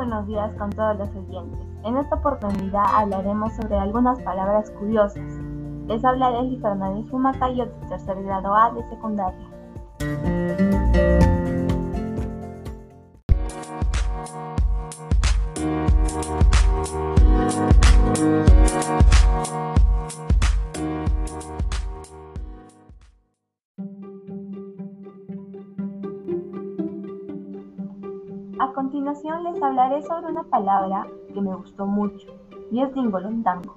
buenos días con todos los oyentes. En esta oportunidad hablaremos sobre algunas palabras curiosas. Les habla Leslie Fernández Fumacayo de tercer grado A de secundaria. A continuación les hablaré sobre una palabra que me gustó mucho y es dingolondango.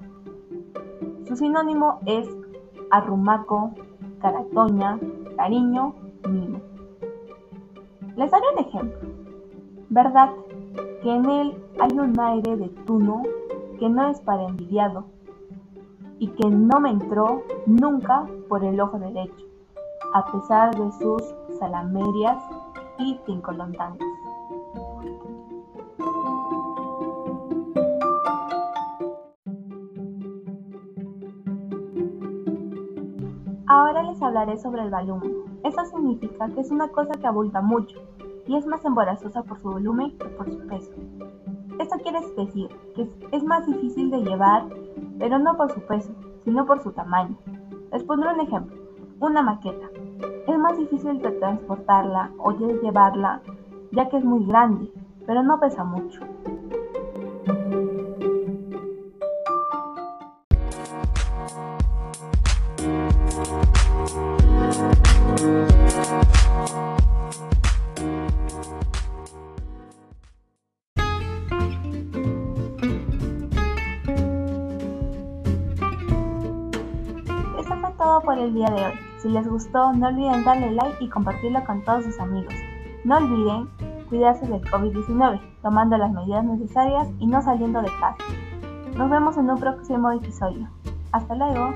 Su sinónimo es arrumaco, caratoña, cariño, mimo. Les daré un ejemplo. ¿Verdad que en él hay un aire de tuno que no es para envidiado y que no me entró nunca por el ojo derecho, a pesar de sus salamerias y tincolondangos? Ahora les hablaré sobre el volumen. Eso significa que es una cosa que abulta mucho y es más embarazosa por su volumen que por su peso. Esto quiere decir que es más difícil de llevar, pero no por su peso, sino por su tamaño. Les pondré un ejemplo. Una maqueta. Es más difícil de transportarla o de llevarla, ya que es muy grande, pero no pesa mucho. Todo por el día de hoy. Si les gustó, no olviden darle like y compartirlo con todos sus amigos. No olviden cuidarse del COVID-19, tomando las medidas necesarias y no saliendo de casa. Nos vemos en un próximo episodio. Hasta luego.